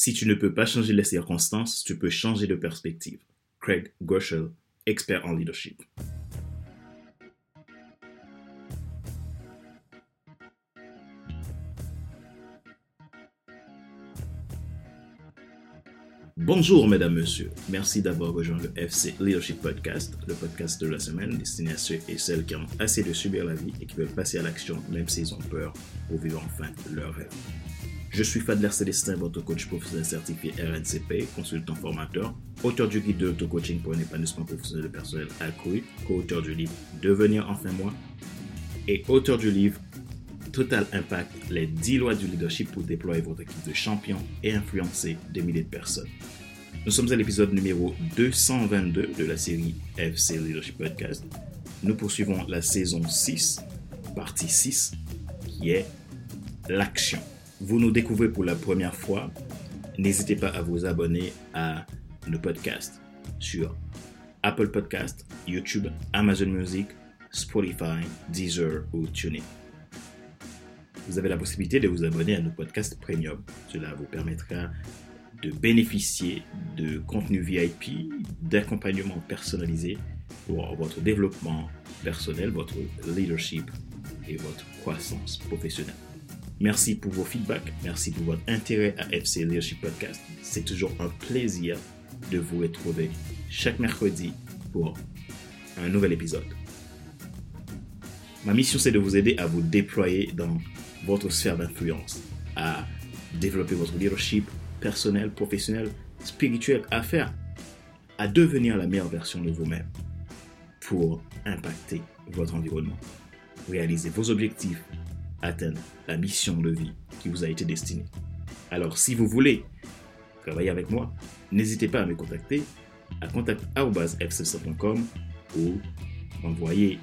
Si tu ne peux pas changer les circonstances, tu peux changer de perspective. Craig Groeschel, expert en leadership. Bonjour mesdames, messieurs. Merci d'avoir rejoint le FC Leadership Podcast, le podcast de la semaine destiné à ceux et celles qui ont assez de subir la vie et qui veulent passer à l'action même s'ils ont peur pour vivre enfin leur rêve. Je suis Fadler Célestin, votre coach professionnel certifié RNCP, consultant formateur, auteur du guide de l'auto-coaching pour un épanouissement professionnel personnel accru, co-auteur du livre Devenir enfin moi et auteur du livre Total Impact, les 10 lois du leadership pour déployer votre équipe de champions et influencer des milliers de personnes. Nous sommes à l'épisode numéro 222 de la série FC Leadership Podcast. Nous poursuivons la saison 6, partie 6, qui est l'action. Vous nous découvrez pour la première fois, n'hésitez pas à vous abonner à nos podcasts sur Apple Podcast, YouTube, Amazon Music, Spotify, Deezer ou TuneIn vous avez la possibilité de vous abonner à nos podcasts premium. Cela vous permettra de bénéficier de contenu VIP, d'accompagnement personnalisé pour votre développement personnel, votre leadership et votre croissance professionnelle. Merci pour vos feedbacks, merci pour votre intérêt à FC Leadership Podcast. C'est toujours un plaisir de vous retrouver chaque mercredi pour un nouvel épisode. Ma mission, c'est de vous aider à vous déployer dans votre sphère d'influence, à développer votre leadership personnel, professionnel, spirituel, à faire, à devenir la meilleure version de vous-même pour impacter votre environnement, réaliser vos objectifs, atteindre la mission de vie qui vous a été destinée. Alors, si vous voulez travailler avec moi, n'hésitez pas à me contacter à contact.fcc.com ou m'envoyer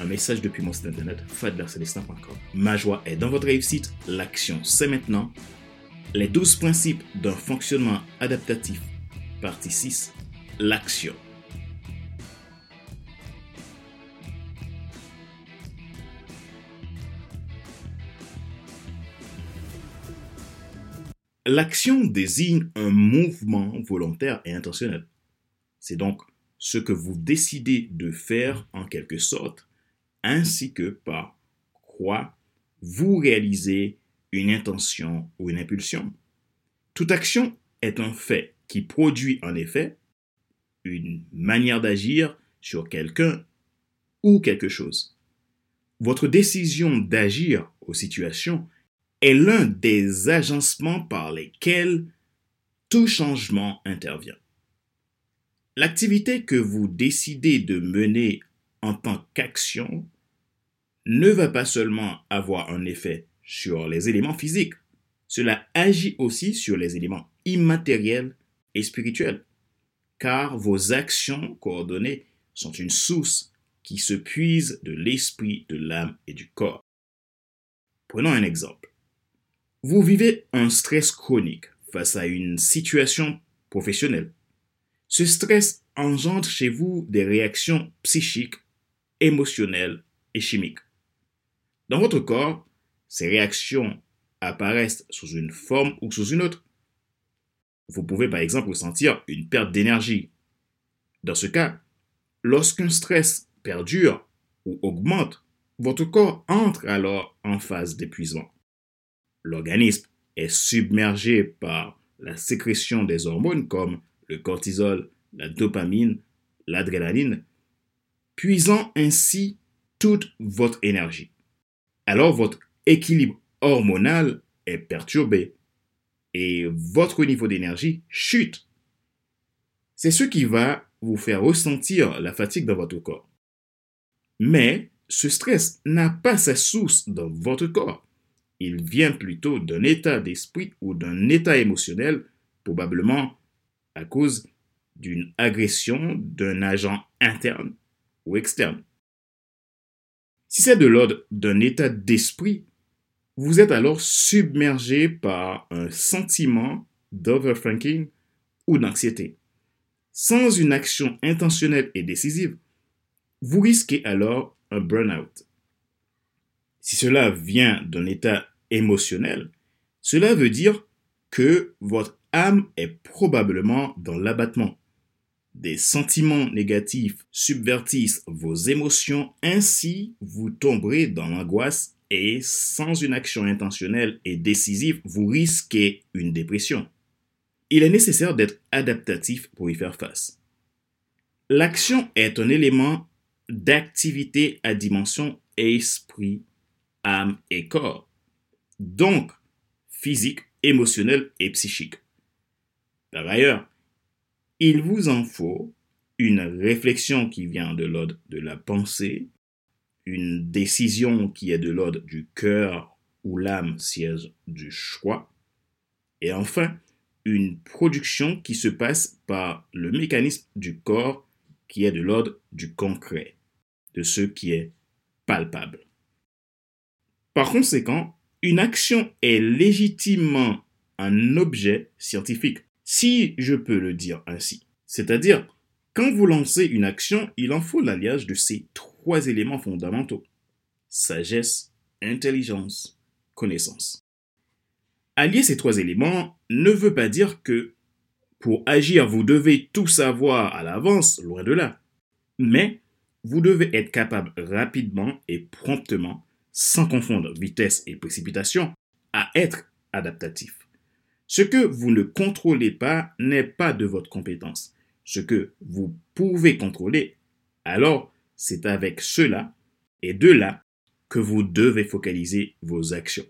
un message depuis mon site internet fadlercelestin.com. Ma joie est dans votre réussite, l'action c'est maintenant. Les 12 principes d'un fonctionnement adaptatif, partie 6, l'action. L'action désigne un mouvement volontaire et intentionnel. C'est donc ce que vous décidez de faire en quelque sorte ainsi que par quoi vous réalisez une intention ou une impulsion. Toute action est un fait qui produit en effet une manière d'agir sur quelqu'un ou quelque chose. Votre décision d'agir aux situations est l'un des agencements par lesquels tout changement intervient. L'activité que vous décidez de mener en tant qu'action ne va pas seulement avoir un effet sur les éléments physiques, cela agit aussi sur les éléments immatériels et spirituels, car vos actions coordonnées sont une source qui se puise de l'esprit, de l'âme et du corps. Prenons un exemple. Vous vivez un stress chronique face à une situation professionnelle. Ce stress engendre chez vous des réactions psychiques émotionnelles et chimiques. Dans votre corps, ces réactions apparaissent sous une forme ou sous une autre. Vous pouvez par exemple ressentir une perte d'énergie. Dans ce cas, lorsqu'un stress perdure ou augmente, votre corps entre alors en phase d'épuisement. L'organisme est submergé par la sécrétion des hormones comme le cortisol, la dopamine, l'adrénaline, puisant ainsi toute votre énergie. Alors votre équilibre hormonal est perturbé et votre niveau d'énergie chute. C'est ce qui va vous faire ressentir la fatigue dans votre corps. Mais ce stress n'a pas sa source dans votre corps. Il vient plutôt d'un état d'esprit ou d'un état émotionnel, probablement à cause d'une agression d'un agent interne ou externe. Si c'est de l'ordre d'un état d'esprit, vous êtes alors submergé par un sentiment d'overthinking ou d'anxiété. Sans une action intentionnelle et décisive, vous risquez alors un burn-out. Si cela vient d'un état émotionnel, cela veut dire que votre âme est probablement dans l'abattement. Des sentiments négatifs subvertissent vos émotions, ainsi vous tomberez dans l'angoisse et sans une action intentionnelle et décisive, vous risquez une dépression. Il est nécessaire d'être adaptatif pour y faire face. L'action est un élément d'activité à dimension esprit, âme et corps. Donc, physique, émotionnel et psychique. Par ailleurs, il vous en faut une réflexion qui vient de l'ordre de la pensée, une décision qui est de l'ordre du cœur où l'âme siège du choix, et enfin une production qui se passe par le mécanisme du corps qui est de l'ordre du concret, de ce qui est palpable. Par conséquent, une action est légitimement un objet scientifique, si je peux le dire ainsi. C'est-à-dire, quand vous lancez une action, il en faut l'alliage de ces trois éléments fondamentaux. Sagesse, intelligence, connaissance. Allier ces trois éléments ne veut pas dire que pour agir, vous devez tout savoir à l'avance, loin de là. Mais vous devez être capable rapidement et promptement, sans confondre vitesse et précipitation, à être adaptatif. Ce que vous ne contrôlez pas n'est pas de votre compétence. Ce que vous pouvez contrôler, alors c'est avec cela et de là que vous devez focaliser vos actions.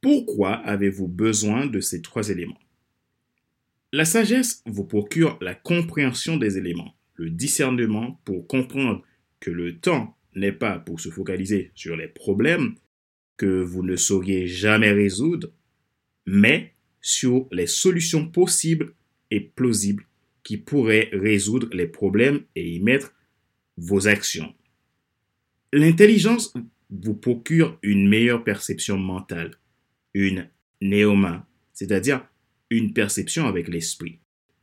Pourquoi avez-vous besoin de ces trois éléments? La sagesse vous procure la compréhension des éléments, le discernement pour comprendre que le temps n'est pas pour se focaliser sur les problèmes que vous ne sauriez jamais résoudre, mais sur les solutions possibles et plausibles qui pourraient résoudre les problèmes et y mettre vos actions. L'intelligence vous procure une meilleure perception mentale, une néoma, c'est-à-dire une perception avec l'esprit.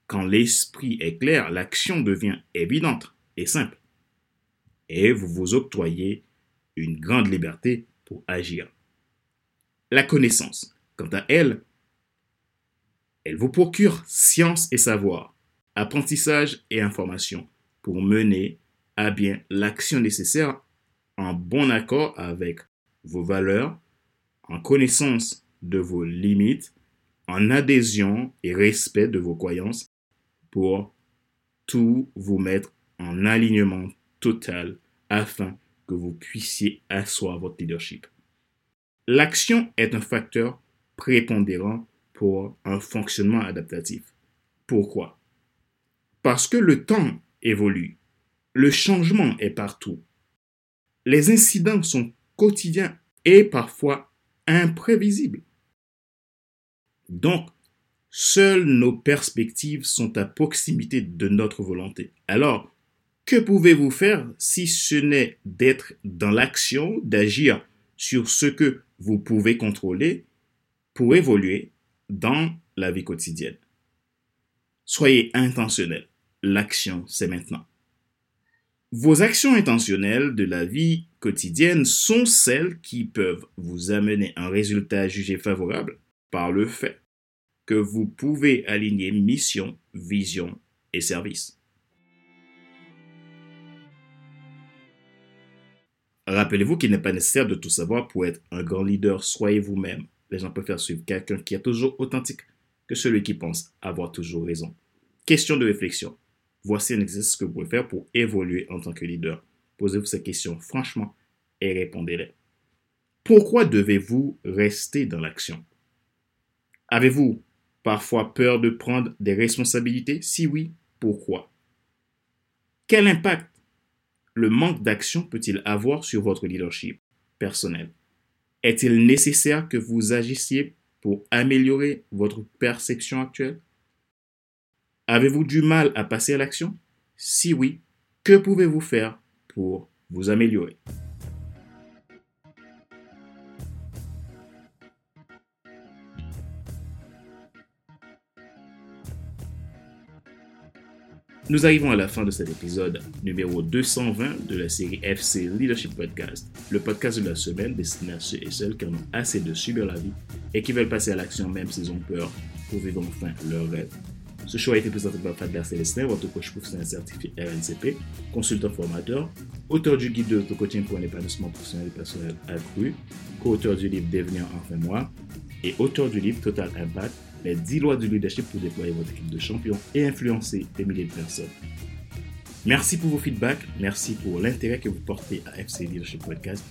Quand l'esprit est clair, l'action devient évidente et simple. Et vous vous octroyez une grande liberté pour agir. La connaissance, quant à elle, elle vous procure science et savoir, apprentissage et information pour mener à bien l'action nécessaire en bon accord avec vos valeurs, en connaissance de vos limites, en adhésion et respect de vos croyances pour tout vous mettre en alignement afin que vous puissiez asseoir votre leadership. L'action est un facteur prépondérant pour un fonctionnement adaptatif. Pourquoi? Parce que le temps évolue, le changement est partout. Les incidents sont quotidiens et parfois imprévisibles. Donc, Seules nos perspectives sont à proximité de notre volonté. Alors, que pouvez-vous faire si ce n'est d'être dans l'action, d'agir sur ce que vous pouvez contrôler pour évoluer dans la vie quotidienne? Soyez intentionnel. L'action, c'est maintenant. Vos actions intentionnelles de la vie quotidienne sont celles qui peuvent vous amener un résultat jugé favorable par le fait que vous pouvez aligner mission, vision et service. Rappelez-vous qu'il n'est pas nécessaire de tout savoir pour être un grand leader. Soyez vous-même. Les gens préfèrent suivre quelqu'un qui est toujours authentique que celui qui pense avoir toujours raison. Question de réflexion. Voici un exercice que vous pouvez faire pour évoluer en tant que leader. Posez-vous ces questions franchement et répondez-les. Pourquoi devez-vous rester dans l'action? Avez-vous parfois peur de prendre des responsabilités? Si oui, pourquoi? Quel impact le manque d'action peut-il avoir sur votre leadership personnel? Est-il nécessaire que vous agissiez pour améliorer votre perception actuelle? Avez-vous du mal à passer à l'action? Si oui, que pouvez-vous faire pour vous améliorer? Nous arrivons à la fin de cet épisode numéro 220 de la série FC Leadership Podcast, le podcast de la semaine destiné à ceux et celles qui en ont assez de subir la vie et qui veulent passer à l'action même s'ils ont peur pour vivre enfin leur rêve. Ce show a été présenté par Fadler Célestin, votre coach professionnel certifié RNCP, consultant formateur, auteur du guide de coaching pour un épanouissement professionnel et personnel accru, co-auteur du livre Devenir enfin moi et auteur du livre Total Impact les 10 lois du leadership pour déployer votre équipe de champions et influencer des milliers de personnes. Merci pour vos feedbacks, merci pour l'intérêt que vous portez à FC Leadership Podcast.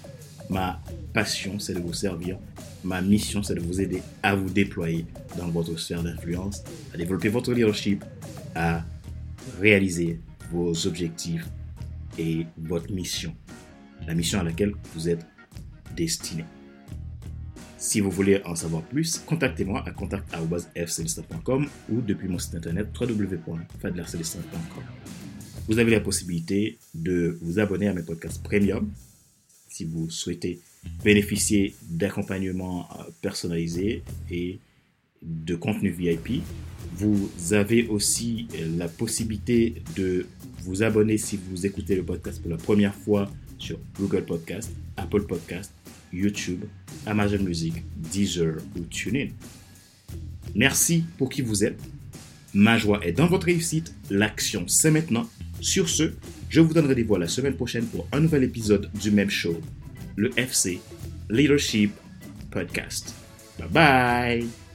Ma passion, c'est de vous servir. Ma mission, c'est de vous aider à vous déployer dans votre sphère d'influence, à développer votre leadership, à réaliser vos objectifs et votre mission, la mission à laquelle vous êtes destiné. Si vous voulez en savoir plus, contactez-moi à contact.fcelestin.com ou depuis mon site internet www.fadlercelestin.com. Vous avez la possibilité de vous abonner à mes podcasts premium si vous souhaitez bénéficier d'accompagnement euh, personnalisé et de contenu VIP. Vous avez aussi la possibilité de vous abonner si vous écoutez le podcast pour la première fois sur Google Podcast, Apple Podcast, YouTube, Amazon Music, Deezer ou TuneIn. Merci pour qui vous êtes. Ma joie est dans votre réussite. L'action, c'est maintenant. Sur ce, je vous donne rendez-vous la semaine prochaine pour un nouvel épisode du même show, le FC Leadership Podcast. Bye bye